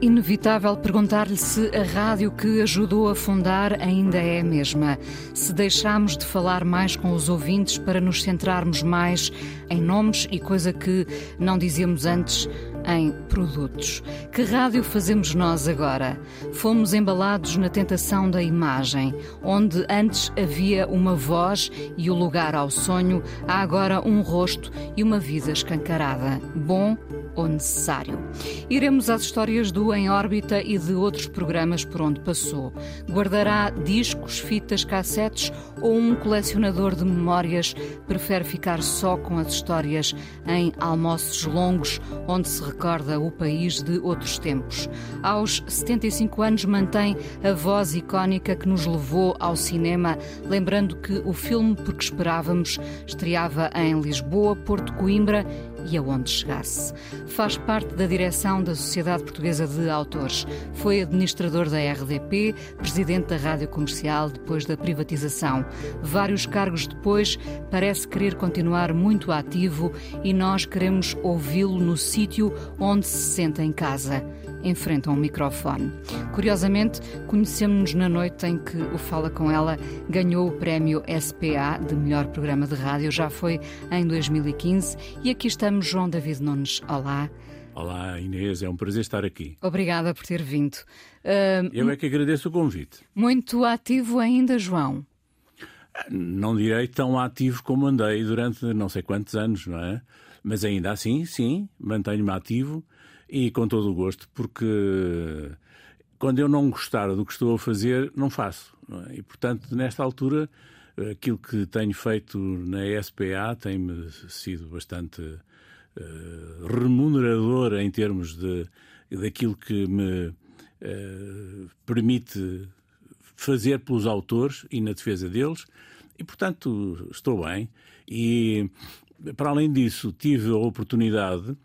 Inevitável perguntar-lhe se a rádio que ajudou a fundar ainda é a mesma. Se deixamos de falar mais com os ouvintes para nos centrarmos mais em nomes e coisa que não dizíamos antes em produtos. Que rádio fazemos nós agora? Fomos embalados na tentação da imagem, onde antes havia uma voz e o lugar ao sonho, há agora um rosto e uma vida escancarada. Bom ou necessário? Iremos às histórias do Em Órbita e de outros programas por onde passou. Guardará discos, fitas, cassetes ou um colecionador de memórias prefere ficar só com as histórias em almoços longos, onde se recorda o país de outros tempos. Aos 75 anos mantém a voz icónica que nos levou ao cinema, lembrando que o filme Porque Esperávamos estreava em Lisboa, Porto Coimbra e aonde chegasse. Faz parte da direção da Sociedade Portuguesa de Autores. Foi administrador da RDP, presidente da Rádio Comercial depois da privatização. Vários cargos depois, parece querer continuar muito ativo e nós queremos ouvi-lo no sítio onde se senta em casa em frente a um microfone. Curiosamente, conhecemos-nos na noite em que o Fala Com Ela ganhou o prémio SPA de melhor programa de rádio, já foi em 2015, e aqui estamos, João David Nunes. Olá. Olá Inês, é um prazer estar aqui. Obrigada por ter vindo. Uh, Eu é que agradeço o convite. Muito ativo ainda, João? Não direi tão ativo como andei durante não sei quantos anos, não é? Mas ainda assim, sim, mantenho-me ativo e com todo o gosto, porque quando eu não gostar do que estou a fazer, não faço. Não é? E, portanto, nesta altura, aquilo que tenho feito na SPA tem-me sido bastante uh, remunerador em termos de, daquilo que me uh, permite fazer pelos autores e na defesa deles, e, portanto, estou bem. E, para além disso, tive a oportunidade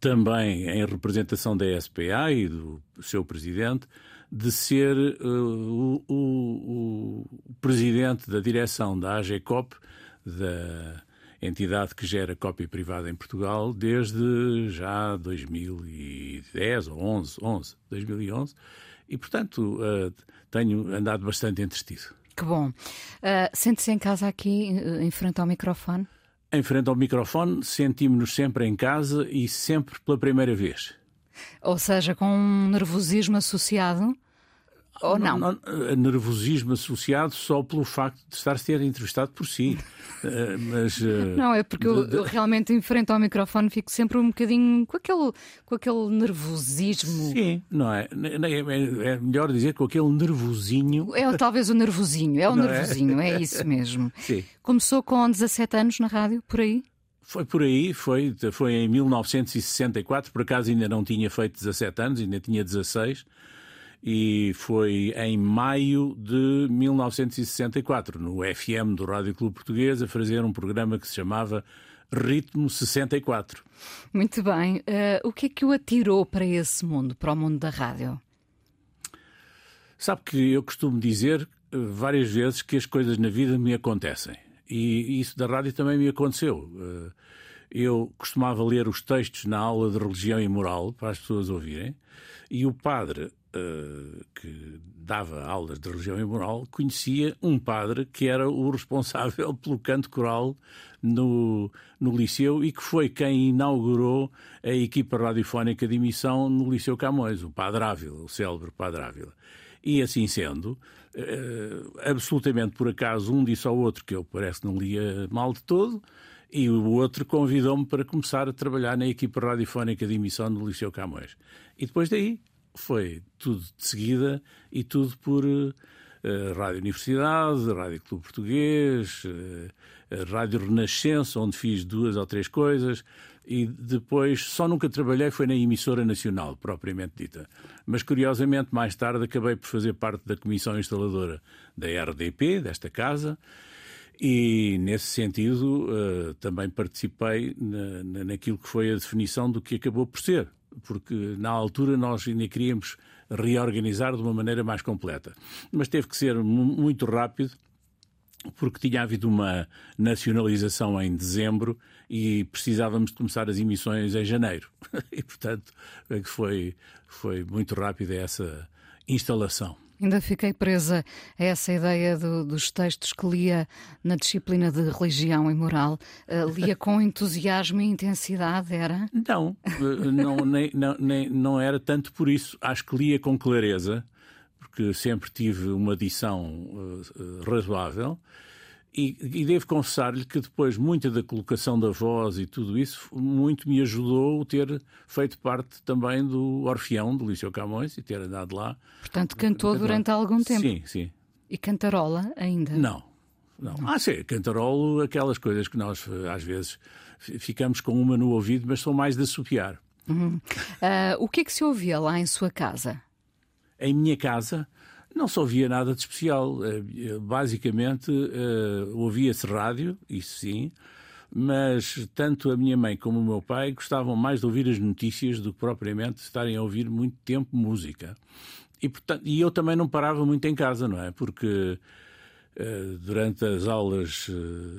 também em representação da SPA e do seu presidente, de ser uh, o, o, o, presidente da direção da AGCOP, da entidade que gera cópia privada em Portugal, desde já 2010 ou 11, 11 2011, e portanto uh, tenho andado bastante entretido. Que bom. Uh, Sente-se em casa aqui, em frente ao microfone? Em frente ao microfone, sentimos-nos sempre em casa e sempre pela primeira vez. Ou seja, com um nervosismo associado? Ou não? não, não nervosismo associado só pelo facto de estar a ser entrevistado por si. Eh, mas, eh, não, é porque eu, eu, realmente em frente ao microfone fico sempre um bocadinho com aquele, com aquele nervosismo. Sim, não é? É, é melhor dizer com aquele nervosinho. É talvez o nervosinho, é o não é? nervosinho, é? é isso mesmo. Sim. Começou com 17 anos na rádio, por aí? Foi por aí, foi, foi em 1964, por acaso ainda não tinha feito 17 anos, ainda tinha 16 e foi em maio de 1964, no FM do Rádio Clube Português, a fazer um programa que se chamava Ritmo 64. Muito bem. Uh, o que é que o atirou para esse mundo, para o mundo da rádio? Sabe que eu costumo dizer eh, várias vezes que as coisas na vida me acontecem. E isso da rádio também me aconteceu. Eh, eu costumava ler os textos na aula de religião e moral para as pessoas ouvirem, e o padre uh, que dava aulas de religião e moral conhecia um padre que era o responsável pelo canto coral no, no Liceu e que foi quem inaugurou a equipa radiofónica de emissão no Liceu Camões, o Padre Ávila, o célebre Padre Ávila. E assim sendo, uh, absolutamente por acaso, um disse ao outro que eu parece não lia mal de todo, e o outro convidou-me para começar a trabalhar na equipa radiofónica de emissão do Liceu Camões. E depois daí foi tudo de seguida e tudo por uh, Rádio Universidade, Rádio Clube Português, uh, Rádio Renascença, onde fiz duas ou três coisas, e depois só nunca trabalhei foi na emissora nacional, propriamente dita. Mas curiosamente, mais tarde acabei por fazer parte da comissão instaladora da RDP, desta casa, e nesse sentido uh, também participei na, na, naquilo que foi a definição do que acabou por ser, porque na altura nós ainda queríamos reorganizar de uma maneira mais completa. Mas teve que ser muito rápido porque tinha havido uma nacionalização em dezembro e precisávamos de começar as emissões em janeiro. E, portanto, é foi, foi muito rápida essa instalação. Ainda fiquei presa a essa ideia do, dos textos que lia na disciplina de religião e moral. Uh, lia com entusiasmo e intensidade, era? Não, eh, não, nem, não, nem, não era tanto por isso. Acho que lia com clareza porque sempre tive uma adição uh, razoável. E, e, devo confessar-lhe que depois muita da colocação da voz e tudo isso muito me ajudou ter feito parte também do Orfeão do Liceu Camões e ter andado lá. Portanto, cantou durante algum tempo? Sim, sim. E cantarola ainda? Não, não. Ah, sim, cantarolo, aquelas coisas que nós às vezes ficamos com uma no ouvido, mas são mais de assopiar. Uhum. Uh, o que é que se ouvia lá em sua casa? em minha casa não se ouvia nada de especial. Eh, basicamente, uh, ouvia-se rádio, isso sim, mas tanto a minha mãe como o meu pai gostavam mais de ouvir as notícias do que propriamente estarem a ouvir muito tempo música. E, portanto, e eu também não parava muito em casa, não é? Porque durante as aulas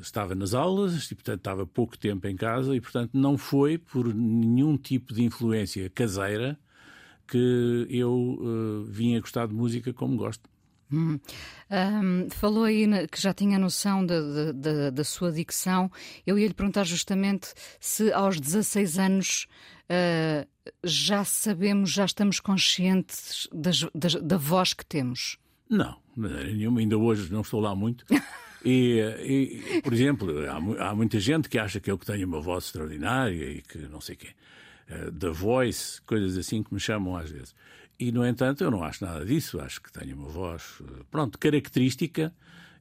estava nas aulas e, portanto, estava pouco tempo em casa e, portanto, não foi por nenhum tipo de influência caseira que eu uh, vim a gostar de música como gosto. Hum. Um, falou aí que já tinha noção da, sua dicção. Eu ia lhe perguntar justamente se aos 16 anos uh, já sabemos, já estamos conscientes das, das, da voz que temos. Não, nenhuma, ainda hoje não estou lá muito. E, e por exemplo, há, há, muita gente que acha que eu que tenho uma voz extraordinária e que não sei o quê. Eh, The Voice, coisas assim que me chamam às vezes. E, no entanto, eu não acho nada disso. Acho que tenho uma voz, eh, pronto, característica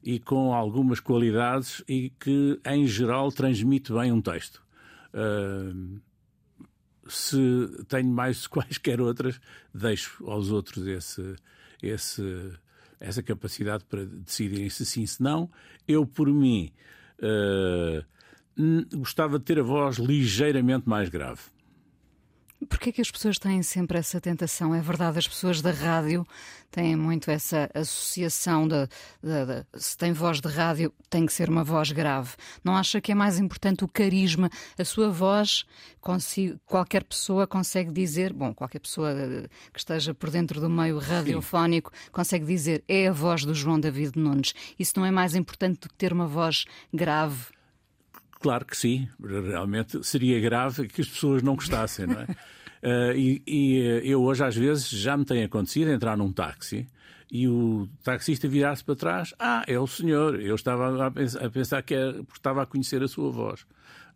e com algumas qualidades e que, em geral, transmite bem um texto. Uh, se tenho mais quaisquer outras, deixo aos outros esse, esse, essa capacidade para decidirem se sim, se não. Eu, por mim, uh, gostava de ter a voz ligeiramente mais grave. Porquê que as pessoas têm sempre essa tentação? É verdade, as pessoas da rádio têm muito essa associação de, de, de, se tem voz de rádio, tem que ser uma voz grave. Não acha que é mais importante o carisma? A sua voz, qualquer pessoa consegue dizer, bom, qualquer pessoa eh, que esteja por dentro do meio radiofónico Sim. consegue dizer é a voz do João David Nunes. Isso não é mais importante do que ter uma voz grave? Claro que sim, realmente seria grave que as pessoas não gostassem, não é? uh, e, e, eh, eu hoje, às vezes, já me tem acontecido entrar num táxi e o taxista virar-se para trás: Ah, é o senhor. Eu estava a pensar, a pensar que era porque estava a conhecer a sua voz.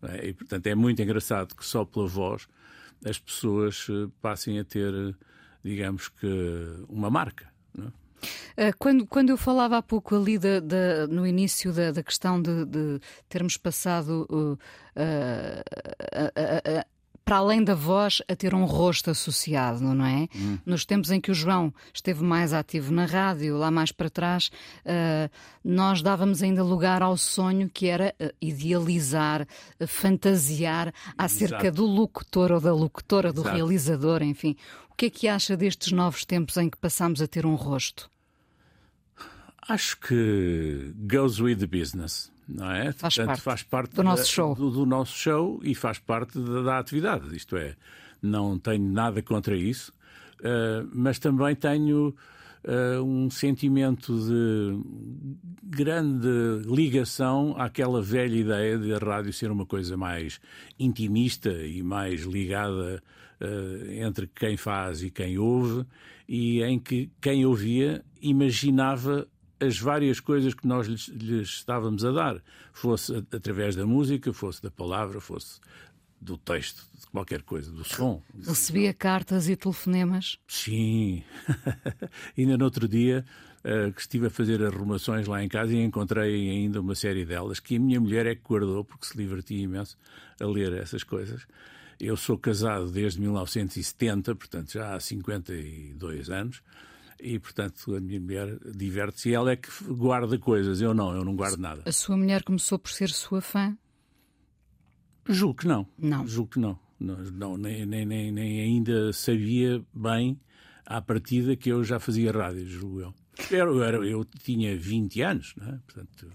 É? E, portanto, é muito engraçado que só pela voz as pessoas eh, passem a ter, digamos que, uma marca. Eh, quando, quando eu falava há pouco ali no início da, da questão de, de, termos passado uh, uh, uh, para além da voz, a ter um rosto associado, não é? Hum. Nos tempos em que o João esteve mais ativo na rádio, lá mais para trás, uh, nós dávamos ainda lugar ao sonho que era uh, idealizar, uh, fantasiar acerca Exato. do locutor ou da locutora, do Exato. realizador, enfim. O que é que acha destes novos tempos em que passamos a ter um rosto? Acho que goes with the business, não é? Faz Portanto, parte faz parte do da, nosso show. Do, do, nosso show e faz parte da, da, atividade. Isto é, não tenho nada contra isso, uh, mas também tenho uh, um sentimento de grande ligação àquela velha ideia de a rádio ser uma coisa mais intimista e mais ligada entre quem faz e quem ouve, e em que quem ouvia imaginava as várias coisas que nós lhes, lhes estávamos a dar, fosse através da música, fosse da palavra, fosse do texto, de qualquer coisa, do som. Recebia cartas e telefonemas? Sim. ainda no outro dia uh, que estive a fazer arrumações lá em casa e encontrei ainda uma série delas que a minha mulher é que guardou porque se divertia imenso a ler essas coisas. Eu sou casado desde 1970, portanto já há 52 anos, e portanto a minha mulher diverte-se e ela é que guarda coisas, eu não, eu não guardo nada. A sua mulher começou por ser sua fã? Julgo que não. Não. Julgo que não. não, não nem, nem, nem, nem ainda sabia bem à partida que eu já fazia rádio, julgo eu. Eu, eu, eu tinha 20 anos, não é? portanto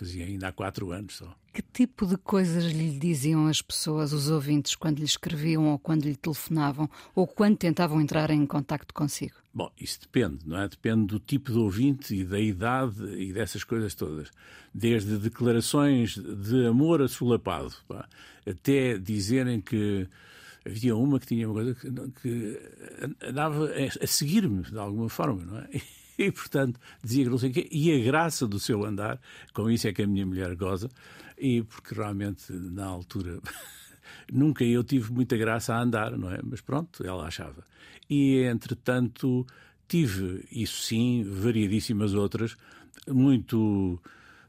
fazia ainda há quatro anos só. Que tipo de coisas lhe diziam as pessoas, os ouvintes, quando lhe escreviam ou quando lhe telefonavam ou quando tentavam entrar em contato consigo? Bom, isso depende, não é? Depende do tipo de ouvinte e da idade e dessas coisas todas. Desde declarações de amor assolapado, pá, até dizerem que havia uma que tinha uma coisa que, que andava a seguir-me de alguma forma, não é? E, portanto, dizia que não sei o quê, e a graça do seu andar, com isso é que a minha mulher goza, e porque realmente, na altura, nunca eu tive muita graça a andar, não é? Mas pronto, ela achava. E, entretanto, tive, isso sim, variedíssimas outras, muito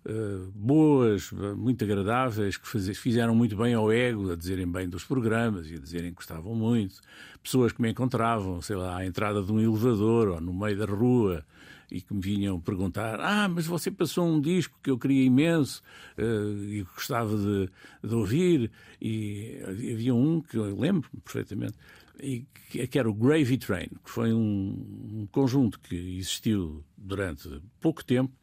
uh, boas, muito agradáveis, que faz, fizeram muito bem ao ego, a dizerem bem dos programas e a dizerem que gostavam muito. Pessoas que me encontravam, sei lá, à entrada de um elevador ou no meio da rua e que me vinham perguntar: Ah, mas você passou um disco que eu queria imenso uh, e gostava de, de, ouvir. E havia um que eu lembro perfeitamente, e que, que era o Gravy Train, que foi um, um conjunto que existiu durante pouco tempo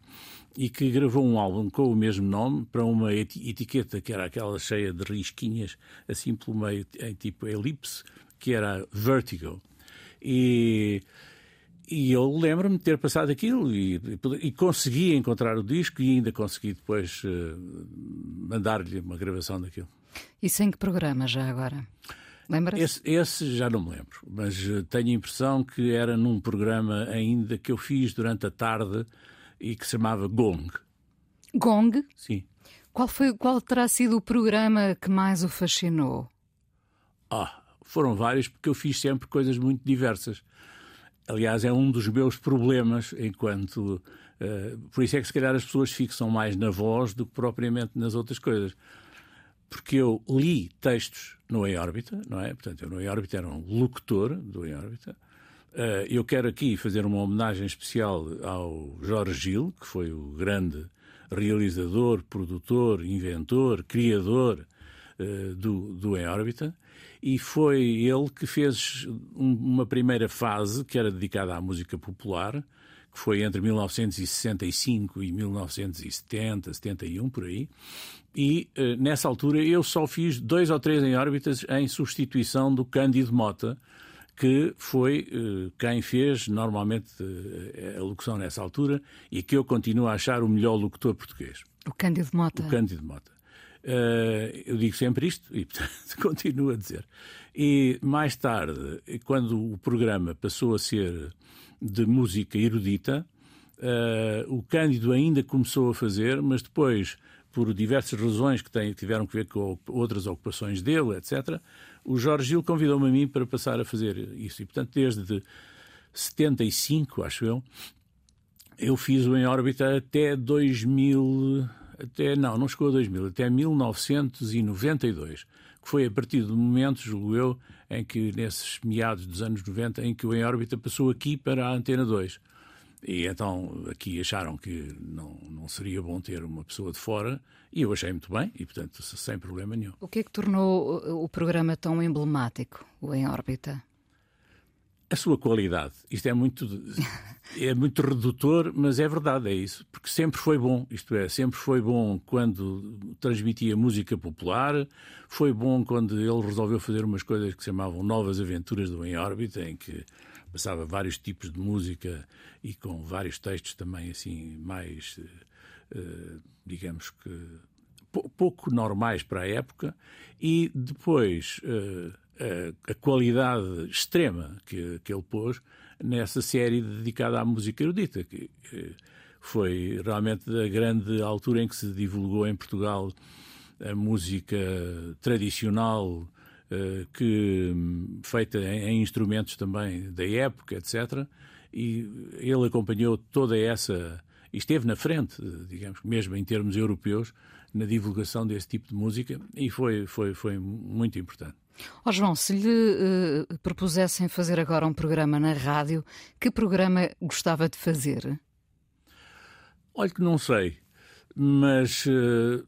e que gravou um álbum com o mesmo nome para uma etiqueta que era aquela cheia de risquinhas, assim pelo meio, em tipo elipse, que era Vertigo. E e eu lembro-me de ter passado aquilo e, e, consegui encontrar o disco e ainda consegui depois uh, mandar-lhe uma gravação daquilo. Isso em que programa já agora? Lembra-se? Esse, esse, já não me lembro, mas uh, tenho a impressão que era num programa ainda que eu fiz durante a tarde e que se chamava Gong. Gong? Sim. Qual, foi, qual terá sido o programa que mais o fascinou? Ah, foram vários, porque eu fiz sempre coisas muito diversas. Aliás, é um dos meus problemas enquanto. Uh, por isso é que se calhar as pessoas fixam mais na voz do que propriamente nas outras coisas. Porque eu li textos no Em Órbita, não é? Portanto, eu no Em Órbita era um locutor do Em Órbita. Uh, eu quero aqui fazer uma homenagem especial ao Jorge Gil, que foi o grande realizador, produtor, inventor, criador uh, do, do Órbita e foi ele que fez uma primeira fase que era dedicada à música popular, que foi entre 1965 e 1970, 71, por aí. E eh, nessa altura eu só fiz dois ou três em órbitas em substituição do Cândido Mota, que foi uh, quem fez normalmente uh, a locução nessa altura e que eu continuo a achar o melhor locutor português. O Cândido Mota. O Cândido Mota. Uh, eu digo sempre isto e, portanto, continuo a dizer. E mais tarde, quando o programa passou a ser de música erudita, uh, o Cândido ainda começou a fazer, mas depois, por diversas razões que tiveram que ver com outras ocupações dele, etc., o Jorge Gil convidou-me a mim para passar a fazer isso. E, portanto, desde 75, acho eu, eu fiz o Em Órbita até 2000 até, não, não chegou a 2000, até 1992, que foi a partir do momento, julgo eu, em que, nesses meados dos anos 90, em que o Em Órbita passou aqui para a Antena 2. E então aqui acharam que não, não seria bom ter uma pessoa de fora, e eu achei muito bem, e portanto sem problema nenhum. O que é que tornou o programa tão emblemático, o Em Órbita? A sua qualidade. Isto é muito, é muito redutor, mas é verdade, é isso. Porque sempre foi bom, isto é, sempre foi bom quando transmitia música popular, foi bom quando ele resolveu fazer umas coisas que se chamavam Novas Aventuras do Em Órbita, em que passava vários tipos de música e com vários textos também, assim, mais, uh, digamos que, pouco normais para a época. E depois. A, a qualidade extrema que, que ele pôs nessa série dedicada à música erudita, que foi realmente da grande altura em que se divulgou em Portugal a música tradicional uh, que, feita em, instrumentos também da época, etc. E ele acompanhou toda essa. esteve na frente, digamos, mesmo em termos europeus, na divulgação desse tipo de música e foi, foi, foi muito importante. Oh João, se lhe uh, propusessem fazer agora um programa na rádio, que programa gostava de fazer? Olha que não sei mas eh,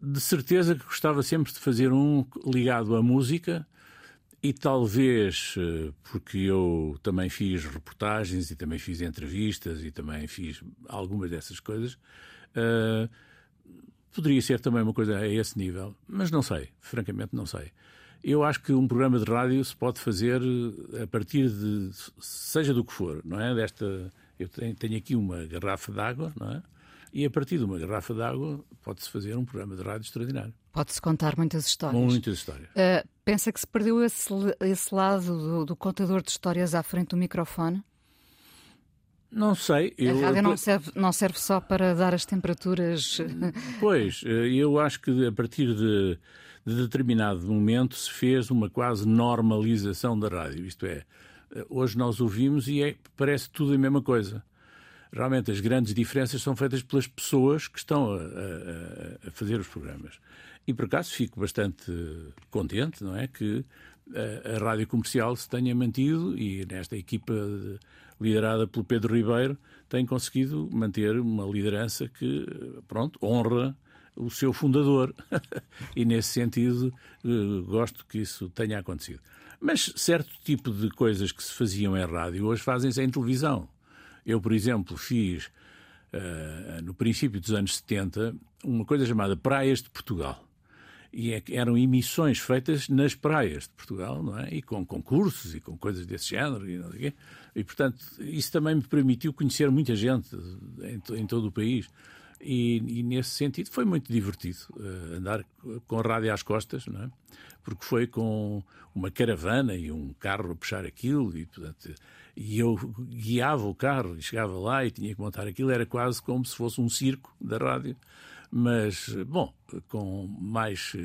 de certeza que gostava sempre de fazer um ligado à música e talvez eh, porque eu também fiz reportagens e também fiz entrevistas e também fiz algumas dessas coisas uh, poderia ser também uma coisa a esse nível mas não sei francamente não sei eu acho que um programa de rádio se pode fazer a partir de seja do que for não é desta eu tenho, aqui uma garrafa d'água não é e a partir de uma garrafa de água pode-se fazer um programa de rádio extraordinário. Pode-se contar muitas histórias. Muitas histórias. Uh, pensa que se perdeu esse, esse lado do, do, contador de histórias à frente do microfone? Não sei. Eu, a rádio não serve, não serve só para dar as temperaturas. Pois, eh, eu acho que a partir de, de determinado momento se fez uma quase normalização da rádio. Isto é, eh, hoje nós ouvimos e é, parece tudo a mesma coisa realmente as grandes diferenças são feitas pelas pessoas que estão a, a, a, fazer os programas. E por acaso fico bastante contente, não é? Que a, a rádio comercial se tenha mantido e nesta equipa liderada pelo Pedro Ribeiro tem conseguido manter uma liderança que, pronto, honra o seu fundador. e nesse sentido eh, gosto que isso tenha acontecido. Mas certo tipo de coisas que se faziam em rádio hoje fazem-se em televisão. Eu, por exemplo, fiz uh, no princípio dos anos 70 uma coisa chamada Praias de Portugal. E é, eram emissões feitas nas praias de Portugal, não é? E com concursos e com coisas desse género e não sei quê. E, portanto, isso também me permitiu conhecer muita gente em, em todo o país. E, e, nesse sentido foi muito divertido uh, andar com a rádio às costas, não é? porque foi com uma caravana e um carro a puxar aquilo e, portanto, e eu guiava o carro e chegava lá e tinha que montar aquilo, era quase como se fosse um circo da rádio, mas, bom, com mais...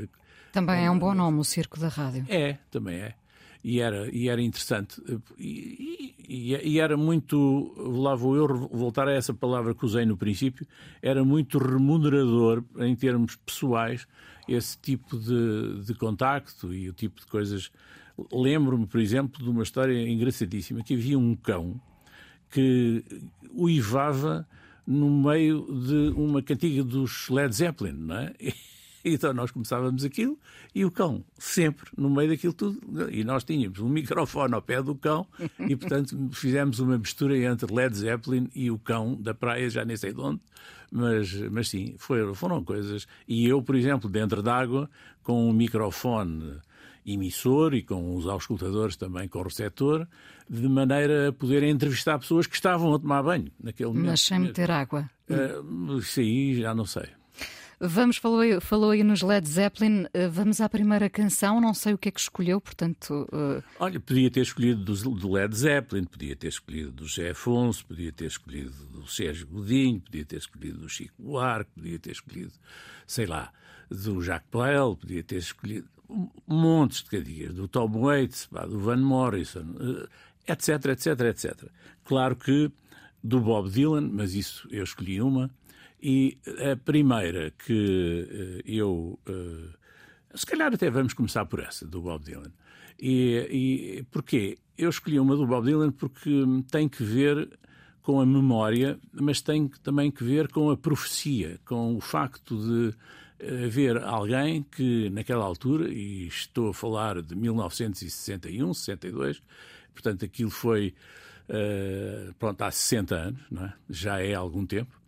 Também é um bom nome, o Circo da Rádio. É, também é. E era, e era interessante. E, e, e, era muito. Lá vou eu voltar a essa palavra que usei no princípio. Era muito remunerador, em termos pessoais, esse tipo de, de contacto e o tipo de coisas Lembro-me, por exemplo, de uma história engraçadíssima, que havia um cão que uivava no meio de uma cantiga dos Led Zeppelin, não é? Então nós começávamos aquilo e o cão, sempre no meio daquilo tudo. E nós tínhamos um microfone ao pé do cão e, portanto, fizemos uma mistura entre Led Zeppelin e o cão da praia, já nem sei de onde. Mas, mas sim, foram, foram coisas. E eu, por exemplo, dentro d'água, com um microfone emissor e com os auscultadores também com o receptor, de maneira a poder entrevistar pessoas que estavam a tomar banho naquele momento. Mas sem meter água. Uh, aí já não sei. Vamos, falou, falou aí nos Led Zeppelin, uh, vamos à primeira canção, não sei o que é que escolheu, portanto... Uh... Olha, podia ter escolhido do, do, Led Zeppelin, podia ter escolhido do José Afonso, podia ter escolhido do Sérgio Godinho, podia ter escolhido do Chico Buarque, podia ter escolhido, sei lá, do Jacques Brel, podia ter escolhido montes de cadias, do Tom Waits, do Van Morrison, etc, etc, etc. Claro que do Bob Dylan, mas isso eu escolhi uma, e a primeira que eh, eu. Eh, se calhar até vamos começar por essa, do Bob Dylan. E, e porquê? Eu escolhi uma do Bob Dylan porque tem que ver com a memória, mas tem também que ver com a profecia, com o facto de haver alguém que, naquela altura, e estou a falar de 1961, 62, portanto aquilo foi uh, pronto, há 60 anos, é? já é algum tempo,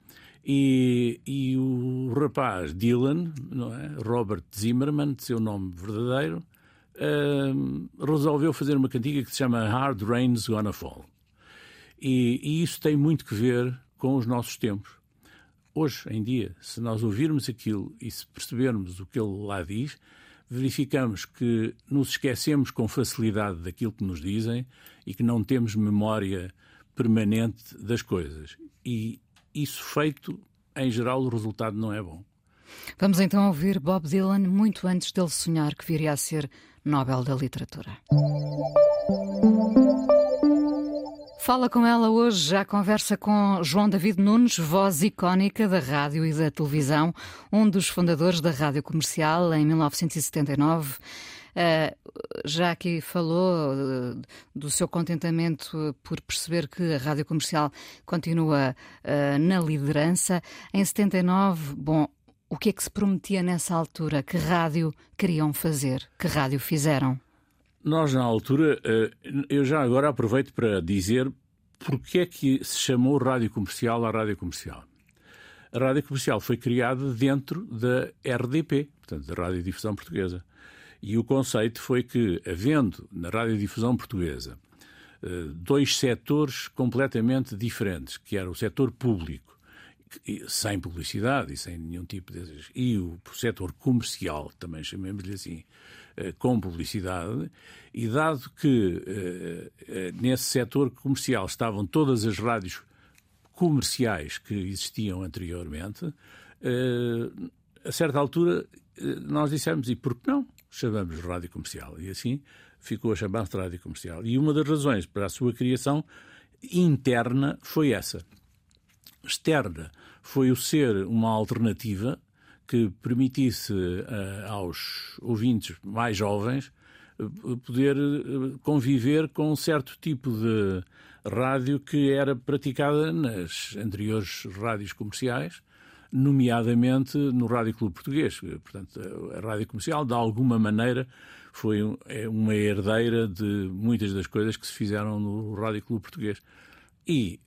e, e o rapaz Dylan, é? Robert Zimmerman, de seu nome verdadeiro, uh, resolveu fazer uma cantiga que se chama Hard Rain's Gonna Fall. E, e isso tem muito que ver com os nossos tempos hoje em dia, se nós ouvirmos aquilo e se percebermos o que ele lá diz, verificamos que nos esquecemos com facilidade daquilo que nos dizem e que não temos memória permanente das coisas. E isso feito, em geral, o resultado não é bom. Vamos então ouvir Bob Dylan muito antes dele sonhar que viria a ser Nobel da Literatura. Fala com ela hoje, já conversa com João David Nunes, voz icónica da rádio e da televisão, um dos fundadores da rádio comercial em 1979. Uh, eh, já aqui falou uh, do seu contentamento por perceber que a rádio comercial continua uh, na liderança. Em 79, bom, o que é que se prometia nessa altura? Que rádio queriam fazer? Que rádio fizeram? Nós, na altura, eh, eu já agora aproveito para dizer porque é que se chamou rádio comercial à rádio comercial. A rádio comercial foi criada dentro da RDP, portanto, da Radiodifusão Portuguesa. E o conceito foi que, havendo na Radiodifusão Portuguesa eh, dois setores completamente diferentes, que era o setor público, sem publicidade e sem nenhum tipo de. e o setor comercial, também chamemos-lhe assim, com publicidade, e dado que eh, eh, nesse setor comercial estavam todas as rádios comerciais que existiam anteriormente, a certa altura nós dissemos, e por que não chamamos rádio comercial? E assim ficou a chamar-se rádio comercial. E uma das razões para a sua criação interna foi essa. Externa foi o ser uma alternativa que permitisse uh, aos ouvintes mais jovens uh, poder uh, conviver com um certo tipo de rádio que era praticada nas anteriores rádios comerciais, nomeadamente no Rádio Clube Português. Portanto, a rádio comercial, de alguma maneira, foi é uma herdeira de muitas das coisas que se fizeram no Rádio Clube Português. E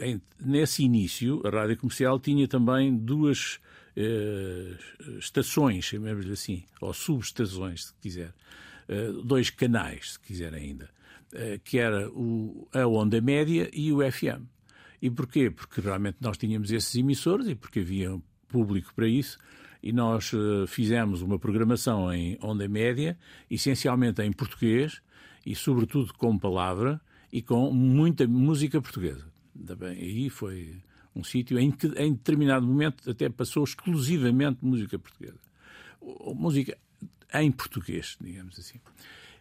em, nesse início, a rádio comercial tinha também duas eh, estações, chamemos-lhe assim, ou subestações, se quiser, eh, dois canais, se quiser ainda, eh, que era o, a onda média e o FM. E porquê? Porque realmente nós tínhamos esses emissores e porque havia público para isso, e nós fizemos uma programação em onda média, essencialmente em português e, sobretudo, com palavra e com muita música portuguesa. Também aí foi um sítio em que, em determinado momento, até passou exclusivamente música portuguesa. Música em português, digamos assim.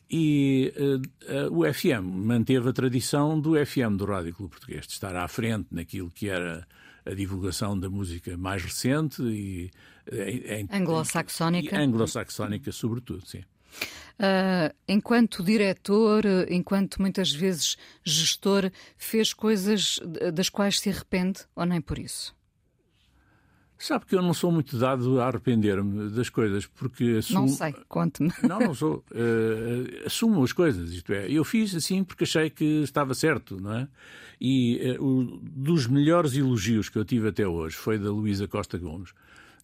E uh, uh, o FM manteve a tradição do FM, do Rádio Clube Português, de estar à frente naquilo que era a divulgação da música mais recente e. Uh, anglo-saxónica. Anglo-saxónica, sobretudo, sim. Uh, enquanto diretor, enquanto muitas vezes gestor, fez coisas das quais se arrepende ou nem por isso? Sabe que eu não sou muito dado a arrepender-me das coisas, porque assumo... Não sei, conte-me. Não, não sou. Uh, assumo as coisas, isto é. Eu fiz assim porque achei que estava certo, não é? E uh, dos melhores elogios que eu tive até hoje foi da Luísa Costa Gomes,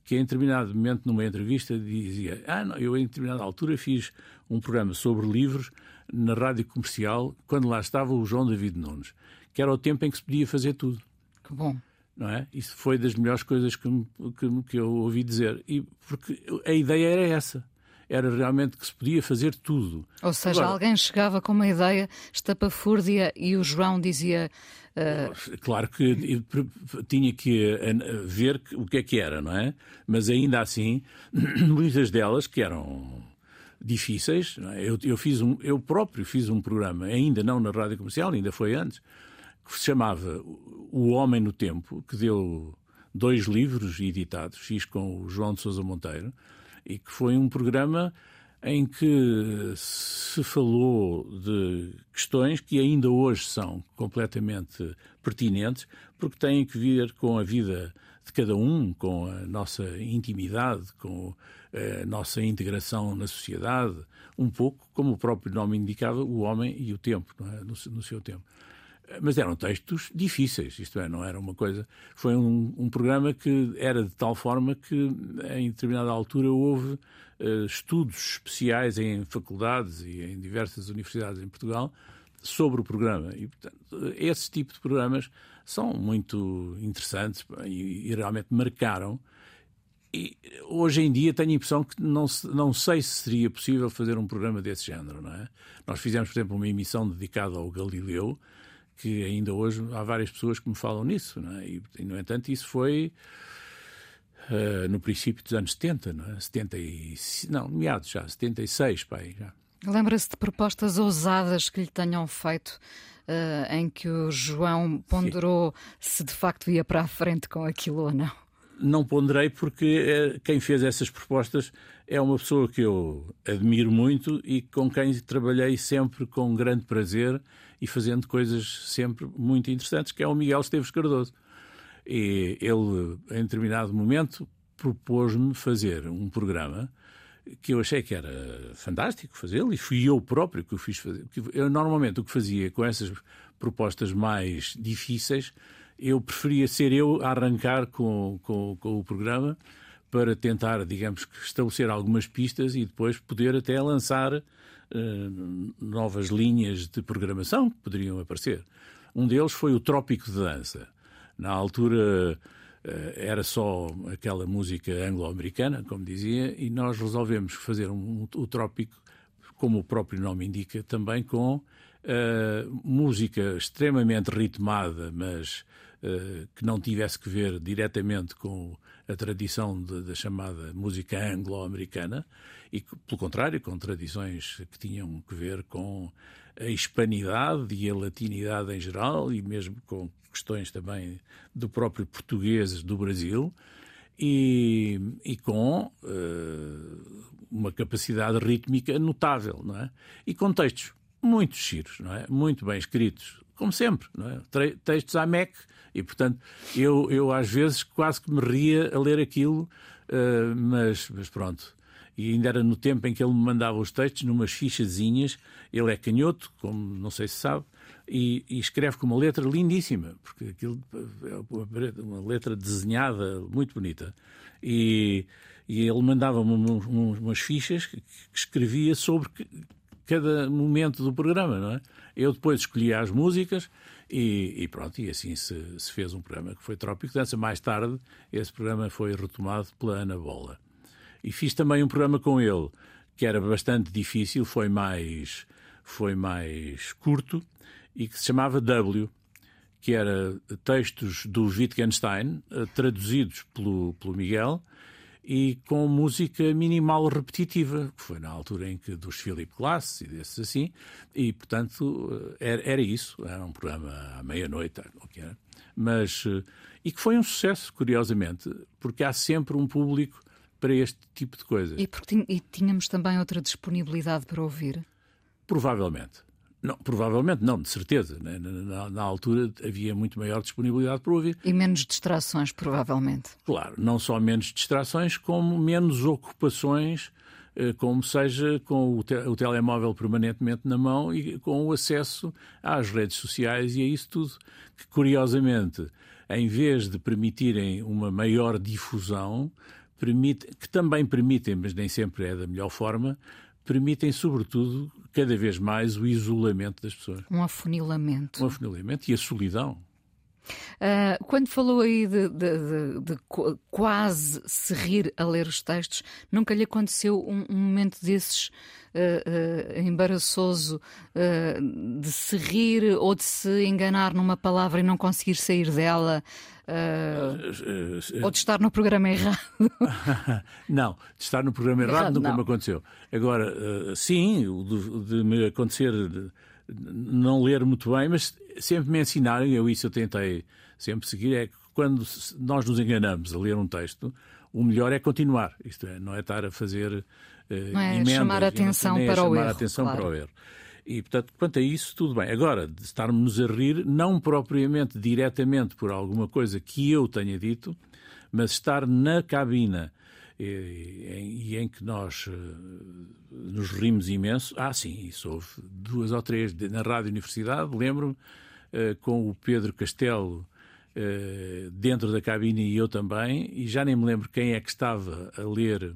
que em determinado momento, numa entrevista, dizia: Ah, não, eu em determinada altura fiz um programa sobre livros na rádio comercial, quando lá estava o João David Nunes, que era o tempo em que se podia fazer tudo. Que bom. Não é? Isso foi das melhores coisas que, que, que eu ouvi dizer. E porque a ideia era essa era realmente que se podia fazer tudo. Ou seja, Agora, alguém chegava com uma ideia estapafúrdia e o João dizia. Claro que tinha que eh, ver o que é que era, não é? Mas ainda assim, muitas delas que eram difíceis. É? Eu, eu, fiz um, eu próprio fiz um programa, ainda não na rádio comercial, ainda foi antes, que se chamava O Homem no Tempo, que deu dois livros editados, fiz com o João de Sousa Monteiro, e que foi um programa em que se falou de questões que ainda hoje são completamente pertinentes, porque têm que ver com a vida de cada um, com a nossa intimidade, com a nossa integração na sociedade, um pouco, como o próprio nome indicava, o homem e o tempo, é? no, seu tempo mas eram textos difíceis, isto é, não era uma coisa. Foi um, um programa que era de tal forma que, em determinada altura, houve estudos especiais em faculdades e em diversas universidades em Portugal sobre o programa. E, portanto, esse tipo de programas são muito interessantes e, e realmente marcaram. E hoje em dia tenho a impressão que não, não sei se seria possível fazer um programa desse género, não é? Nós fizemos, por exemplo, uma emissão dedicada ao Galileu, que ainda hoje há várias pessoas que me falam nisso, não é? E, no entanto, isso foi uh, no princípio dos anos 70, não é? 70 e, não, meados já, 76, pai, já. Lembra-se de propostas ousadas que lhe tenham feito, uh, em que o João ponderou Sim. se de facto ia para a frente com aquilo ou não? Não ponderei porque uh, quem fez essas propostas é uma pessoa que eu admiro muito e com quem trabalhei sempre com grande prazer e fazendo coisas sempre muito interessantes, que é o Miguel Esteves Cardoso. E ele, em determinado momento, propôs-me fazer um programa que eu achei que era fantástico fazê-lo e fui eu próprio que o fiz fazer. Eu normalmente o que fazia com essas propostas mais difíceis, eu preferia ser eu a arrancar com, com, com o programa para tentar, digamos, estabelecer algumas pistas e depois poder até lançar uh, novas linhas de programação que poderiam aparecer. Um deles foi o Trópico de Dança. Na altura eh, era só aquela música anglo-americana, como dizia, e nós resolvemos fazer um, o Trópico, como o próprio nome indica, também com uh, música extremamente ritmada, mas uh, que não tivesse que ver diretamente com a tradição da chamada música anglo-americana, e pelo contrário, com tradições que tinham que ver com a hispanidade e a latinidade em geral, e mesmo com questões também do próprio português do Brasil, e, e com uh, uma capacidade rítmica notável, não é? E com textos muito giros, não é? Muito bem escritos, como sempre, não é? Textos à MEC, e portanto eu, eu às vezes quase que me ria a ler aquilo, uh, mas, mas pronto, e ainda era no tempo em que ele me mandava os textos numas fichazinhas. Ele é canhoto, como não sei se sabe, e, e escreve com uma letra lindíssima, porque aquilo é uma letra desenhada muito bonita. E, e ele mandava-me umas fichas que, que escrevia sobre cada momento do programa, não é? Eu depois escolhia as músicas e, e pronto, e assim se, se, fez um programa que foi Trópico Dança. Mais tarde, esse programa foi retomado pela Ana Bola. E fiz também um programa com ele, que era bastante difícil, foi mais, foi mais curto, e que se chamava W, que era textos do Wittgenstein, eh, traduzidos pelo, pelo Miguel, e com música minimal repetitiva, que foi na altura em que dos Philip Glass e desses assim, e portanto eh, era, era isso, era um programa à meia-noite, o que era, mas eh, e que foi um sucesso, curiosamente, porque há sempre um público para este tipo de coisas. E, porque, e tínhamos também outra disponibilidade para ouvir? Provavelmente. Não, provavelmente não, de certeza. Na, na, na, altura havia muito maior disponibilidade para ouvir. E menos distrações, provavelmente. Claro, não só menos distrações, como menos ocupações, eh, como seja com o, te o telemóvel permanentemente na mão e com o acesso às redes sociais e a isso tudo. Que, curiosamente, em vez de permitirem uma maior difusão, permite, que também permitem, mas nem sempre é da melhor forma, permitem, sobretudo, cada vez mais o isolamento das pessoas. Um afunilamento. Um afunilamento e a solidão. Uh, quando falou aí de, de, de, de, quase se rir a ler os textos, nunca lhe aconteceu um, um momento desses uh, uh, embaraçoso de se rir ou de se enganar numa palavra e não conseguir sair dela? ou de estar no programa errado? não, de estar no programa errado, errado nunca não. me aconteceu. Agora, sim, de, de me acontecer não ler muito bem, mas sempre me ensinaram, e eu isso eu tentei sempre seguir, é que quando nós nos enganamos a ler um texto, o melhor é continuar. Isto é, não é estar a fazer uh, não é emendas, chamar a atenção para o erro. atenção claro. para o erro. E, portanto, quanto a isso, tudo bem. Agora, de estarmos a rir, não propriamente diretamente por alguma coisa que eu tenha dito, mas estar na cabina e, e em que nós uh, nos rimos imenso. Ah, sim, isso houve duas ou três na Rádio Universidade, lembro-me, com o Pedro Castelo uh, dentro da cabine e eu também, e já nem me lembro quem é que estava a ler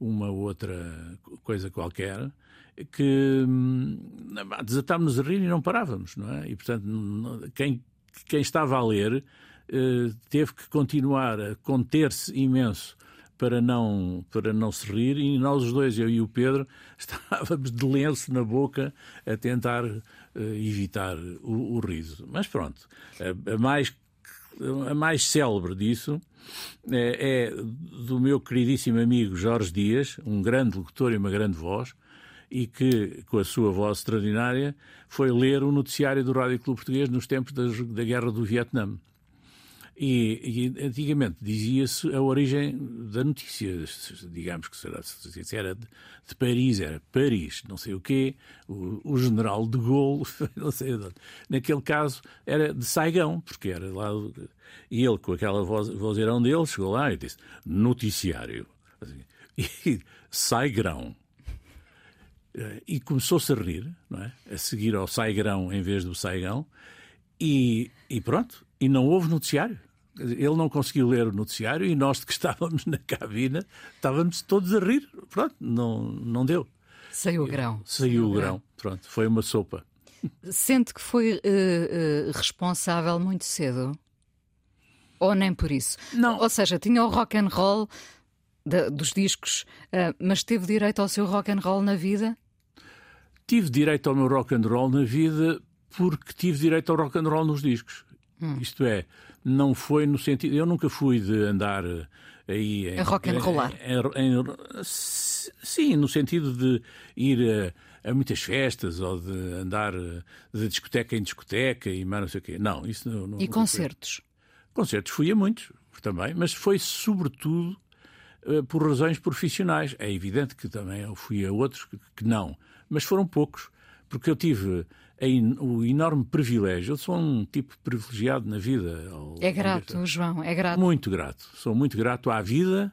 uma outra coisa qualquer, que hum, desatámos-nos a rir e não parávamos, não é? E, portanto, quem, quem estava a ler teve que continuar a conter-se imenso para não, para não se rir, e nós os dois, eu e o Pedro, estávamos de lenço na boca a tentar evitar o, o, riso. Mas pronto, a, a mais a mais célebre disso é, é do meu queridíssimo amigo Jorge Dias, um grande locutor e uma grande voz, e que, com a sua voz extraordinária, foi ler o noticiário do Rádio Clube Português nos tempos da, da Guerra do Vietnã. E, e antigamente dizia-se a origem da notícia, digamos que será, se era de, de, Paris, era Paris, não sei o quê, o, o general de Gaulle, não sei de onde. Naquele caso era de Saigão, porque era lá. E ele, com aquela voz, vozeirão dele, chegou lá e disse: Noticiário. Assim, e Saigrão. E começou-se a rir, não é? A seguir ao Saigrão em vez do Saigão. E, e pronto, e não houve noticiário. Ele não conseguiu ler o noticiário e nós que estávamos na cabina estávamos todos a rir. Pronto, não, não deu. Saiu o grão. Saiu o grão. Pronto, foi uma sopa. Sente que foi uh, uh, responsável muito cedo? Ou nem por isso? Não. Ou seja, tinha o rock and roll de, dos discos, uh, mas teve direito ao seu rock and roll na vida? Tive direito ao meu rock and roll na vida porque tive direito ao rock and roll nos discos. Hum. Isto é, não foi no sentido. Eu nunca fui de andar aí. Em, a rock and. Em, em, sim, no sentido de ir a, a, muitas festas ou de andar de discoteca em discoteca e mais não sei o quê. Não, isso não. não e concertos? Fui. Concertos fui a muitos também, mas foi sobretudo por razões profissionais. É evidente que também eu fui a outros que não, mas foram poucos, porque eu tive o enorme privilégio. Eu sou um tipo privilegiado na vida. É grato, João, é grato. Muito grato. Sou muito grato à vida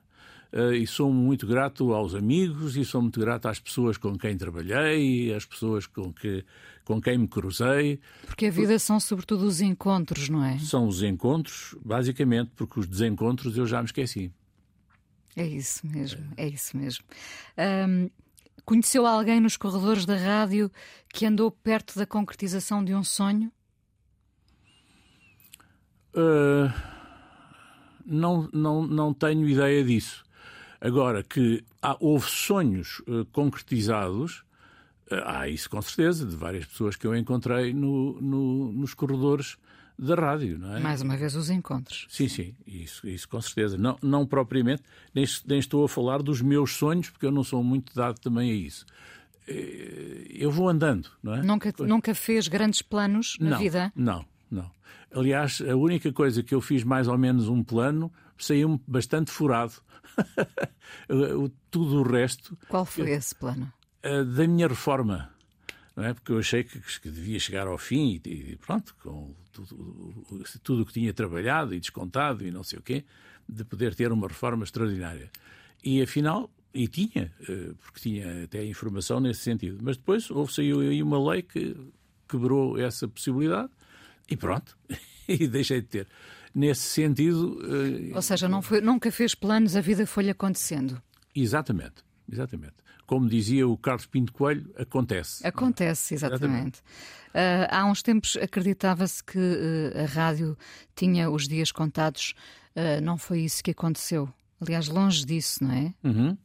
uh, e sou muito grato aos amigos e sou muito grato às pessoas com quem trabalhei, às pessoas com, que, com quem me cruzei. Porque a vida são sobretudo os encontros, não é? São os encontros, basicamente, porque os desencontros eu já me esqueci. É isso mesmo, é isso mesmo. Um, Conheceu alguém nos corredores da rádio que andou perto da concretização de um sonho? Uh, não, não, não tenho ideia disso. Agora, que há, houve sonhos uh, concretizados, uh, há isso com certeza, de várias pessoas que eu encontrei no, no, nos corredores da rádio, não é? Mais uma vez os encontros. Sim, sim, isso, isso com certeza. Não, não propriamente, nem, nem estou a falar dos meus sonhos, porque eu não sou muito dado também a isso. Eh, eu vou andando, não é? Nunca, nunca fez grandes planos na não, vida? Não, não. Aliás, a única coisa que eu fiz mais ou menos um plano saiu-me bastante furado. Tudo o resto. Qual foi eu, esse plano? Da minha reforma é? porque eu achei que, que devia chegar ao fim e, e pronto, com tudo o que tinha trabalhado e descontado e não sei o quê, de poder ter uma reforma extraordinária. E afinal, e tinha, eh, porque tinha até informação nesse sentido. Mas depois houve, saiu aí uma lei que quebrou essa possibilidade e pronto, e deixei de ter. Nesse sentido. Eh, Ou seja, não foi, nunca fez planos, a vida foi-lhe acontecendo. Exatamente, exatamente como dizia o Carlos Pinto Coelho, acontece. Acontece, exatamente. Uh, há uns tempos acreditava-se que uh, a rádio tinha os dias contados. Uh, não foi isso que aconteceu. Aliás, longe disso, não é? Uhum.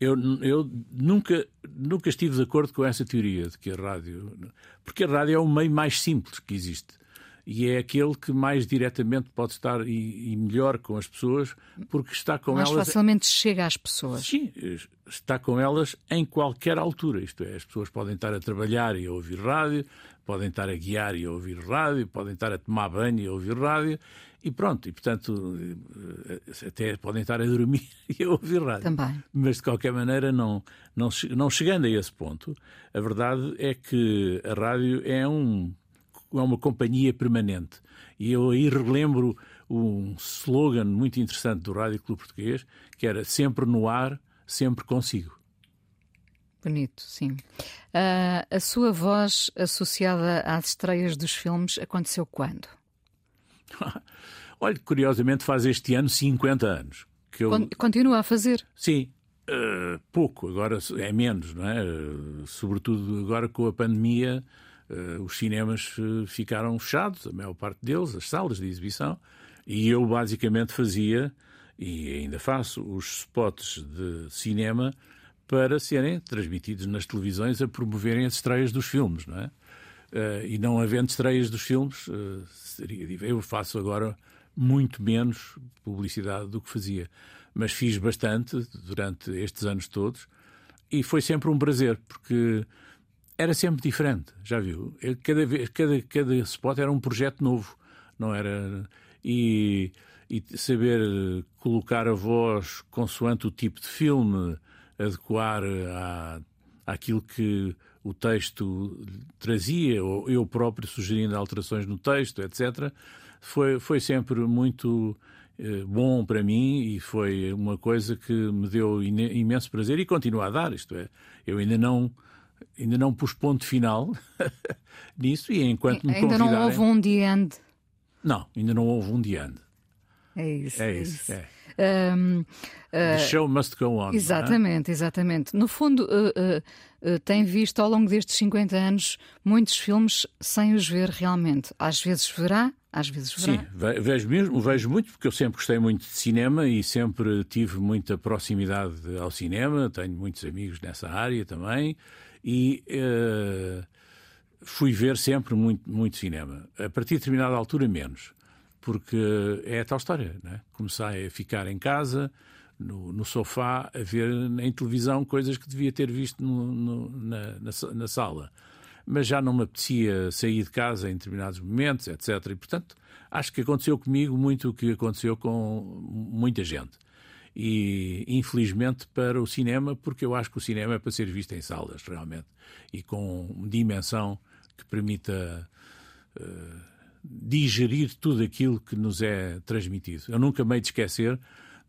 Eu, eu nunca, nunca estive de acordo com essa teoria de que a rádio. Porque a rádio é o meio mais simples que existe e é aquele que mais diretamente pode estar e, e melhor com as pessoas, porque está com mais elas. Mais facilmente chega às pessoas. Sim, está com elas em qualquer altura. Isto é, as pessoas podem estar a trabalhar e a ouvir rádio, podem estar a guiar e a ouvir rádio, podem estar a tomar banho e a ouvir rádio. E pronto, e portanto, eh, até podem estar a dormir e a ouvir rádio. Também. Mas de qualquer maneira, não, não, não chegando a esse ponto, a verdade é que a rádio é um é uma companhia permanente. E eu aí relembro um slogan muito interessante do Rádio Clube Português, que era sempre no ar, sempre consigo. Bonito, sim. Uh, a sua voz associada às estreias dos filmes aconteceu quando? Olha, curiosamente faz este ano 50 anos. Que eu... Continua a fazer? Sim, uh, pouco, agora é menos, não é? Uh, sobretudo agora com a pandemia, os cinemas uh, ficaram fechados, a maior parte deles, as salas de exibição, e eu basicamente fazia, e ainda faço, os spots de cinema para serem transmitidos nas televisões a promoverem as estreias dos filmes, não é? Uh, e não havendo estreias dos filmes, seria, eu faço agora muito menos publicidade do que fazia. Mas fiz bastante durante estes anos todos e foi sempre um prazer, porque era sempre diferente, já viu? Cada, vez, cada, cada spot era um projeto novo, não era. E, e saber colocar a voz consoante o tipo de filme, adequar à, àquilo que o texto trazia, ou eu próprio sugerindo alterações no texto, etc., foi, foi sempre muito eh, bom para mim e foi uma coisa que me deu imenso prazer e continua a dar. Isto é, eu ainda não ainda não pus ponto final nisso e enquanto me ainda não houve um the end. Não, ainda não houve um the end. É isso. É, é isso. É. Um, uh, The show must go on. Exatamente, é? exatamente. No fundo, uh, uh, tem visto ao longo destes 50 anos muitos filmes sem os ver realmente. Às vezes verá, às vezes verá. Sim, vejo mesmo, vejo muito, porque eu sempre gostei muito de cinema e sempre tive muita proximidade ao cinema, tenho muitos amigos nessa área também, e uh, fui ver sempre muito, muito cinema. A partir de determinada altura, menos, porque é a tal história, né? Comecei a ficar em casa, no, no, sofá, a ver em televisão coisas que devia ter visto no, no, na, na, na sala mas já não me apetecia sair de casa em determinados momentos, etc. E, portanto, acho que aconteceu comigo muito o que aconteceu com muita gente. E, infelizmente, para o cinema, porque eu acho que o cinema é para ser visto em salas, realmente, e com dimensão que permita uh, digerir tudo aquilo que nos é transmitido. Eu nunca me de esquecer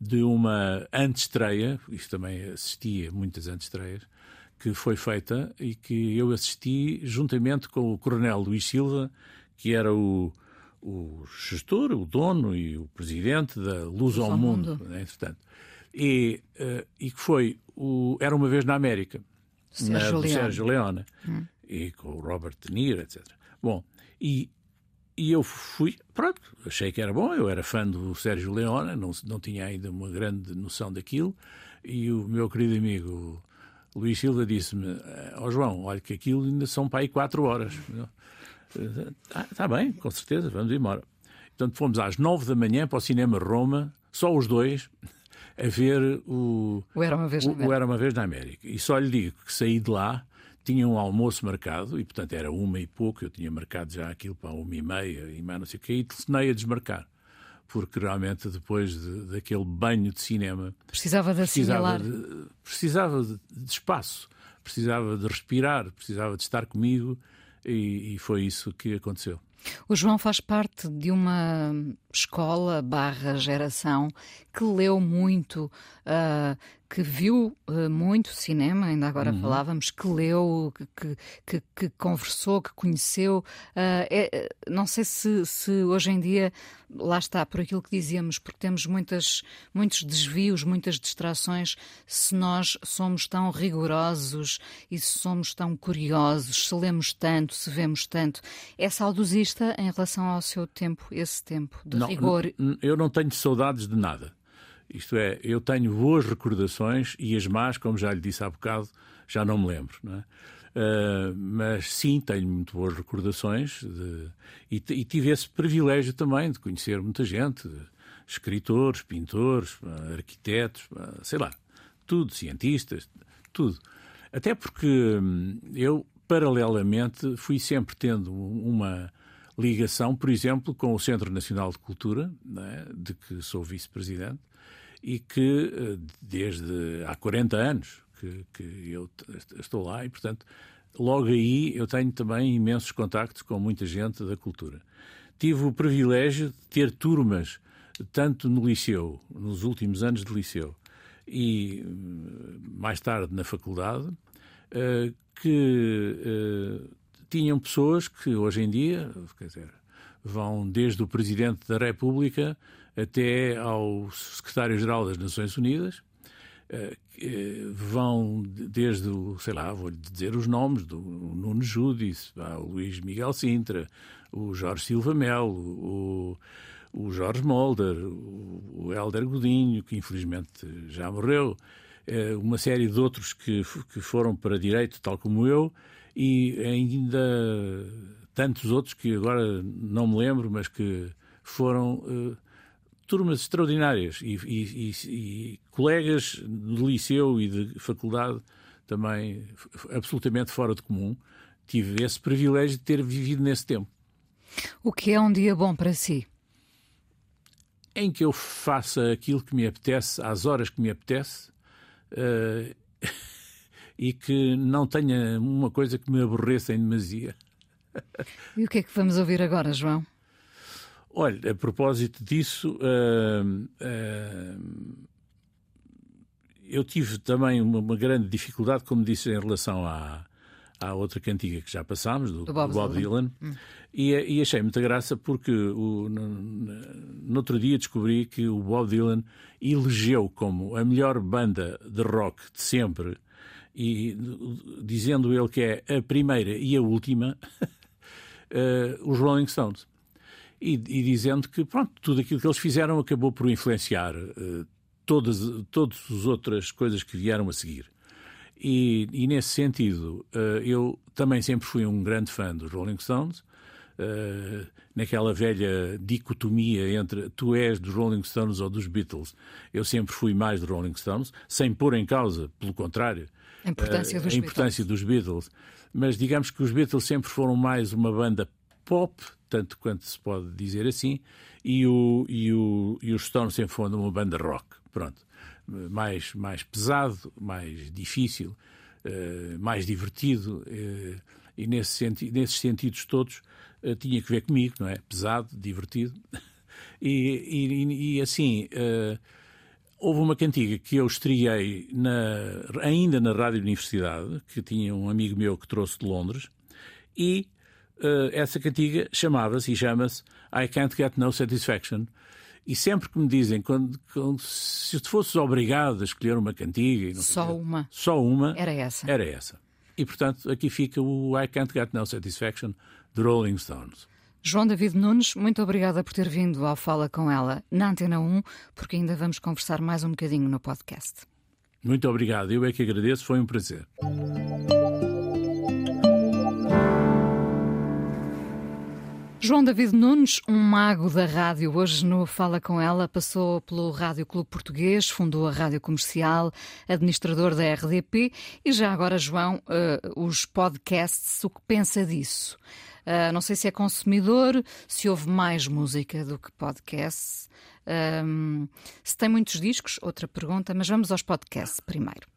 de uma antestreia, isto também assistia muitas antestreias, que foi feita e que eu assisti juntamente com o Coronel Luís Silva, que era o, o gestor, o dono e o presidente da Luz, Luz ao, Mundo, mundo. Né, entretanto. E, uh, e que foi o Era uma vez na América, Sérgio na, Leone. Sérgio Leone, hum. e com o Robert De Niro, etc. Bom, e, e eu fui, pronto, achei que era bom, eu era fã do Sérgio Leone, não, não tinha ainda uma grande noção daquilo, e o meu querido amigo Luís Silva disse-me: Ó oh, João, olha que aquilo ainda são para aí quatro horas. Está tá bem, com certeza, vamos embora. Portanto, fomos às nove da manhã para o Cinema Roma, só os dois, a ver o, o, Era, uma vez o, o Era uma Vez na América. E só lhe digo que saí de lá, tinha um almoço marcado, e portanto era uma e pouco, eu tinha marcado já aquilo para uma e meia, e mais não sei o quê, e telefonei a desmarcar porque realmente depois de, daquele banho de cinema precisava de precisava de, precisava de, de, espaço, precisava de respirar, precisava de estar comigo e, e foi isso que aconteceu. O João faz parte de uma escola barra geração que leu muito, uh, que viu uh, muito cinema, ainda agora uhum. falávamos, que leu, que, que, que, conversou, que conheceu. Uh, é, não sei se, se, hoje em dia, lá está, por aquilo que dizíamos, porque temos muitas, muitos desvios, muitas distrações, se nós somos tão rigorosos e se somos tão curiosos, se lemos tanto, se vemos tanto. É saudosista em relação ao seu tempo, esse tempo de não, rigor? Eu não tenho saudades de nada. Isto é, eu tenho boas recordações e as más, como já lhe disse há bocado, já não me lembro. Não é? Uh, mas sim, tenho muito boas recordações de, e, e, tive esse privilégio também de conhecer muita gente, escritores, pintores, arquitetos, sei lá, tudo, cientistas, tudo. Até porque hum, eu, paralelamente, fui sempre tendo uma ligação, por exemplo, com o Centro Nacional de Cultura, é? de que sou vice-presidente, e que eh, desde há 40 anos que, que eu estou lá e, portanto, logo aí eu tenho também imensos contactos com muita gente da cultura. Tive o privilégio de ter turmas, tanto no liceu, nos últimos anos de liceu, e hum, mais tarde na faculdade, eh, que eh, tinham pessoas que hoje em dia, quer dizer, vão desde o Presidente da República até ao Secretário-Geral das Nações Unidas, eh, vão desde, sei lá, vou-lhe dizer os nomes, do Nuno Judice, o Luís Miguel Sintra, o Jorge Silva Melo, o, o Jorge Molder, o, o Helder Godinho, que infelizmente já morreu, eh, uma série de outros que, que foram para direito, tal como eu, e ainda tantos outros que agora não me lembro, mas que foram turmas extraordinárias e, e, e, e colegas do liceu e de faculdade também absolutamente fora de comum. Tive esse privilégio de ter vivido nesse tempo. O que é um dia bom para si? Em que eu faça aquilo que me apetece, às horas que me apetece, uh, e que não tenha uma coisa que me aborreça em demasia. E o que é que vamos ouvir agora, João? Olha, a propósito disso, uh, uh, eu tive também uma, uma, grande dificuldade, como disse, em relação à, à outra cantiga que já passámos, do, do Bob, Bob, Dylan, Dylan. Hum. e, e, achei muita graça porque o, no, no, outro dia descobri que o Bob Dylan elegeu como a melhor banda de rock de sempre, e dizendo ele que é a primeira e a última, uh, os Rolling Stones e, e, dizendo que pronto, tudo aquilo que eles fizeram acabou por influenciar uh, todas, todas as outras coisas que vieram a seguir. E, e nesse sentido, uh, eu também sempre fui um grande fã dos Rolling Stones, uh, naquela velha dicotomia entre tu és dos Rolling Stones ou dos Beatles. Eu sempre fui mais dos Rolling Stones, sem pôr em causa, pelo contrário, a importância, dos, a importância Beatles. dos Beatles. Mas digamos que os Beatles sempre foram mais uma banda pop, tanto quanto se pode dizer assim, e, o, e, o, e os Stones sempre foram uma banda rock. Pronto. Mais, mais pesado, mais difícil, uh, mais divertido, uh, e nesse senti nesses sentidos todos uh, tinha que ver comigo, não é? Pesado, divertido. e, e, e, assim, houve uma cantiga que eu estreiei na, ainda na Rádio Universidade, que tinha um amigo meu que trouxe de Londres, e essa cantiga chamava-se e chama-se I Can't Get No Satisfaction. E sempre que me dizem, quando, quando, se tu fosses obrigado a escolher uma cantiga... só uma. Só uma. Era essa. Era essa. E, portanto, aqui fica o I Can't Get No Satisfaction de Rolling Stones. João David Nunes, muito obrigada por ter vindo ao Fala com ela na Antena 1, porque ainda vamos conversar mais um bocadinho no podcast. Muito obrigado, eu é que agradeço, foi um prazer. João David Nunes, um mago da rádio, hoje no Fala Com Ela, passou pelo Rádio Clube Português, fundou a Rádio Comercial, administrador da RDP e já agora, João, uh, os podcasts, o que pensa disso? Uh, não sei se é consumidor, se houve mais música do que podcasts, um, se tem muitos discos, outra pergunta, mas vamos aos podcasts primeiro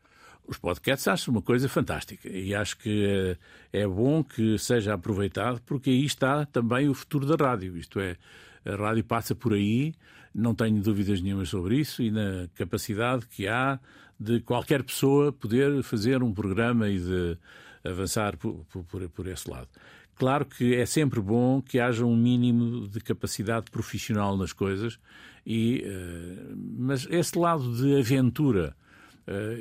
os podcasts acho uma coisa fantástica e acho que é, é bom que seja aproveitado porque aí está também o futuro da rádio. Isto é, a rádio passa por aí, não tenho dúvidas nenhumas sobre isso e na capacidade que há de qualquer pessoa poder fazer um programa e de avançar por, por, por esse lado. Claro que é sempre bom que haja um mínimo de capacidade profissional nas coisas, e, uh, mas esse lado de aventura eh,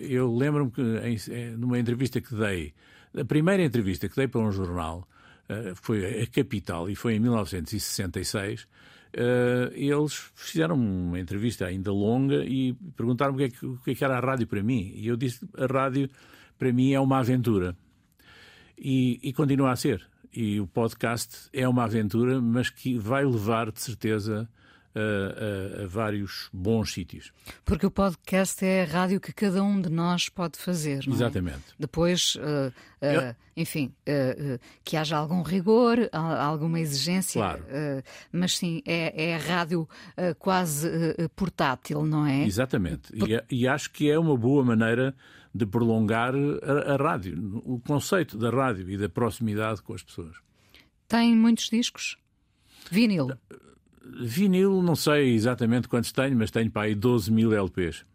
eu lembro-me que em, numa entrevista que dei, a primeira entrevista que dei para um jornal, eh, foi a Capital, e foi em 1966, eh, eles fizeram uma entrevista ainda longa e perguntaram-me o que, é que, o que, é que era a rádio para mim. E eu disse: a rádio para mim é uma aventura. E, e continua a ser. E o podcast é uma aventura, mas que vai levar, de certeza, a, a, a, vários bons sítios. Porque o podcast é a rádio que cada um de nós pode fazer, não é? Exatamente. Depois, uh, uh, enfim, uh, que haja algum rigor, alguma exigência. Claro. mas sim, é, é a rádio quase portátil, não é? Exatamente. Por... E, e, acho que é uma boa maneira de prolongar a, a rádio, o conceito da rádio e da proximidade com as pessoas. Tem muitos discos? Vinil? Vinil, não sei exatamente quantos tenho, mas tenho para aí 12 mil LPs.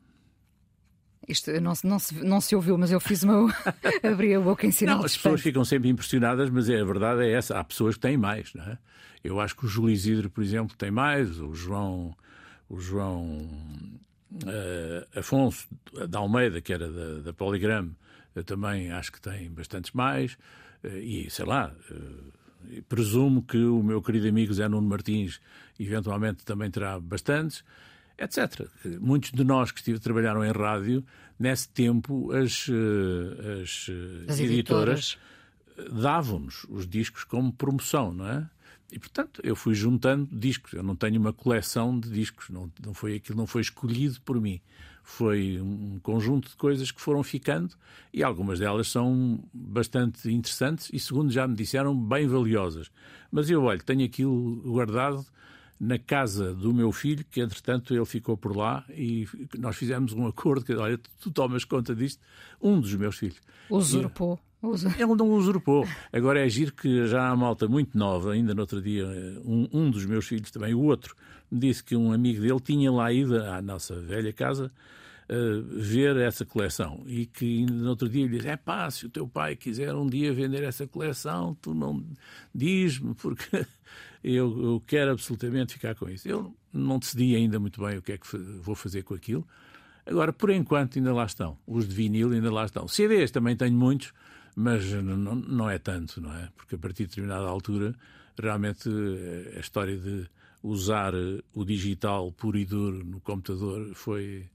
Isto não, não, se, não se ouviu, mas eu fiz uma. abri a boca em sinal não, As pessoas ficam sempre impressionadas, mas é, a verdade é essa. Há pessoas que têm mais, não é? Eu acho que o Júlio Isidro, por exemplo, tem mais, o João. O João uh, Afonso da Almeida, que era da, da Poligram, também acho que tem bastantes mais. Uh, e sei lá. Uh, presumo que o meu querido amigo Zé Nuno Martins eventualmente também terá bastantes, etc. Muitos de nós que estive, trabalharam em rádio, nesse tempo as, eh, as, as editoras, editoras davam-nos os discos como promoção, não é? E, portanto, eu fui juntando discos. Eu não tenho uma coleção de discos. Não, não foi aquilo não foi escolhido por mim. Foi um conjunto de coisas que foram ficando e algumas delas são bastante interessantes e, segundo já me disseram, bem valiosas. Mas eu, olho, tenho aquilo guardado na casa do meu filho, que entretanto ele ficou por lá e nós fizemos um acordo que, olha, tu tomas conta disto, um dos meus filhos. Usurpou. Ele não usurpou. Agora é giro que já há malta muito nova, ainda no outro dia, um, um dos meus filhos também, o outro, me disse que um amigo dele tinha lá ido à nossa velha casa uh, ver essa coleção e que no outro dia lhe disse: é pá, se o teu pai quiser um dia vender essa coleção, tu não diz-me, porque eu, eu, quero absolutamente ficar com isso. Eu não decidi ainda muito bem o que é que vou fazer com aquilo. Agora, por enquanto, ainda lá estão. Os de vinil ainda lá estão. CDs também tenho muitos mas não, não é tanto, não é? Porque a partir de determinada altura, realmente eh, a história de usar eh, o digital puro e duro no computador foi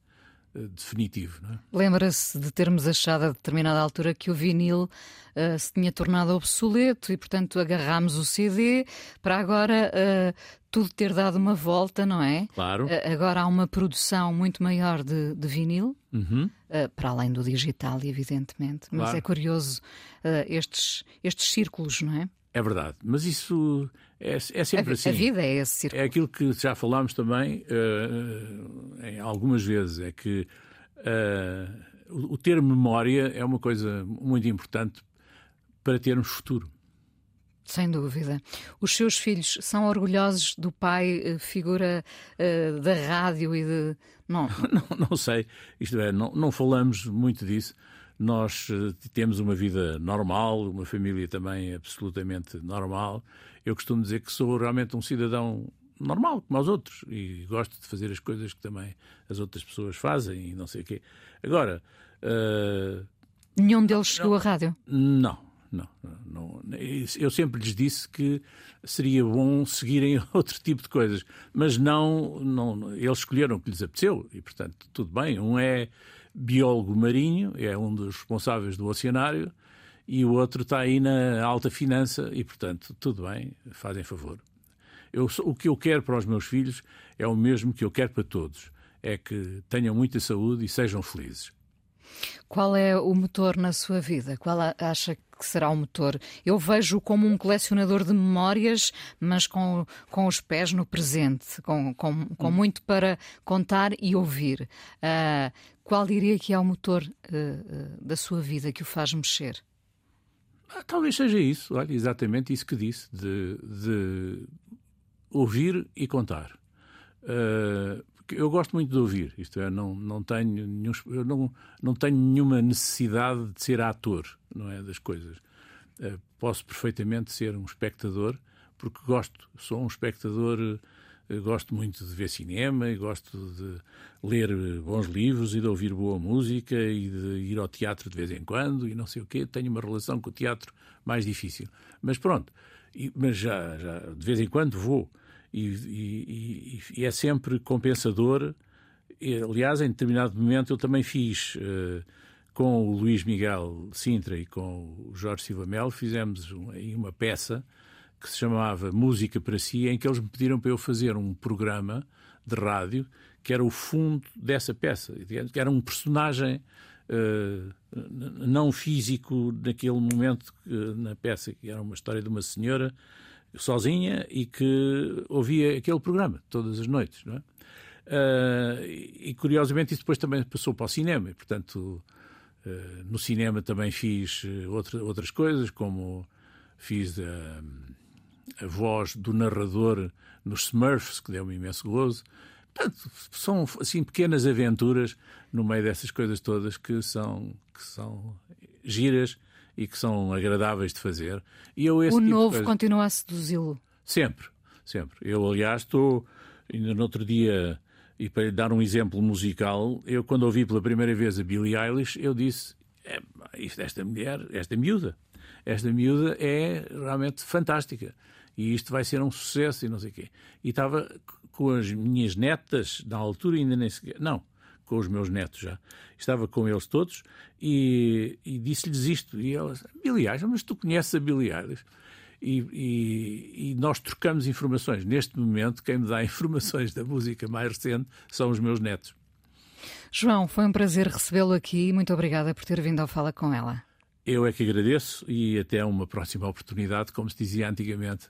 eh, definitivo. É? Lembra-se de termos achado a determinada altura que o vinil uh, se tinha tornado obsoleto e, portanto, agarrámos o CD para agora uh, tudo ter dado uma volta, não é? Claro. Uh, agora há uma produção muito maior de, de vinil, uhum. para além do digital, evidentemente. Mas claro. é curioso estes, estes círculos, não é? É verdade, mas isso é, é sempre a, assim. A vida é esse círculo. É aquilo que já falámos também uh, em algumas vezes, é que uh, o, o ter memória é uma coisa muito importante para termos futuro. Sem dúvida. Os seus filhos são orgulhosos do pai, eh, figura uh, da rádio e de. Não, não, não sei. Isto é, não, não falamos muito disso. Nós uh, temos uma vida normal, uma família também absolutamente normal. Eu costumo dizer que sou realmente um cidadão normal, como os outros, e gosto de fazer as coisas que também as outras pessoas fazem e não sei o quê. Agora. Uh... Nenhum deles chegou à rádio? Não. Não, não, eu sempre lhes disse que seria bom seguirem outro tipo de coisas, mas não, não eles escolheram o que lhes apeteceu e, portanto, tudo bem. Um é biólogo marinho, é um dos responsáveis do oceanário, e o outro está aí na alta finança e, portanto, tudo bem, fazem favor. Eu, o que eu quero para os meus filhos é o mesmo que eu quero para todos: é que tenham muita saúde e sejam felizes. Qual é o motor na sua vida? Qual acha que será o motor? Eu vejo como um colecionador de memórias, mas com, com os pés no presente, com, com, com hum. muito para contar e ouvir. Uh, qual diria que é o motor uh, da sua vida que o faz mexer? Ah, talvez seja isso, olha, exatamente isso que disse, de, de ouvir e contar. Uh, eu gosto muito de ouvir, isto é, não, não, tenho nenhum, eu não, não tenho nenhuma necessidade de ser ator, não é, das coisas. Uh, posso perfeitamente ser um espectador, porque gosto, sou um espectador gosto muito de ver cinema e gosto de ler bons livros e de ouvir boa música e de ir ao teatro de vez em quando e não sei o quê. Tenho uma relação com o teatro mais difícil. Mas pronto, e, mas já, já, de vez em quando vou e, e, e é sempre compensador. E, aliás, em determinado momento eu também fiz uh, com o Luís Miguel Sintra e com o Jorge Silva Melo, fizemos uma, uma peça que se chamava Música para Si, em que eles me pediram para eu fazer um programa de rádio que era o fundo dessa peça, que era um personagem uh, não físico naquele momento uh, na peça, que era uma história de uma senhora sozinha e que ouvia aquele programa todas as noites, não é? Uh, e curiosamente isso depois também passou para o cinema, e portanto no cinema também fiz outra, outras coisas, como fiz a voz do narrador nos Smurfs, que deu-me imenso gozo. Portanto, são assim pequenas aventuras no meio dessas coisas todas que são, que são giras e que são agradáveis de fazer. E eu, o tipo novo coisa... continua a seduzi-lo? Sempre, sempre. Eu, aliás, estou, ainda no outro dia, e para lhe dar um exemplo musical, eu quando ouvi pela primeira vez a Billie Eilish, eu disse, é, esta mulher, esta miúda, esta miúda é realmente fantástica e isto vai ser um sucesso e não sei o quê. E estava com as minhas netas, na altura ainda nem sequer, não, com os meus netos já, estava com eles todos e, e disse-lhes isto. E elas, Billy Eilish, mas tu conheces a Billy Eilish? E, e, e, nós trocamos informações. Neste momento, quem me dá informações da música mais recente são os meus netos. João, foi um prazer recebê-lo aqui. Muito obrigada por ter vindo ao Fala com ela. Eu é que agradeço e até uma próxima oportunidade, como se dizia antigamente.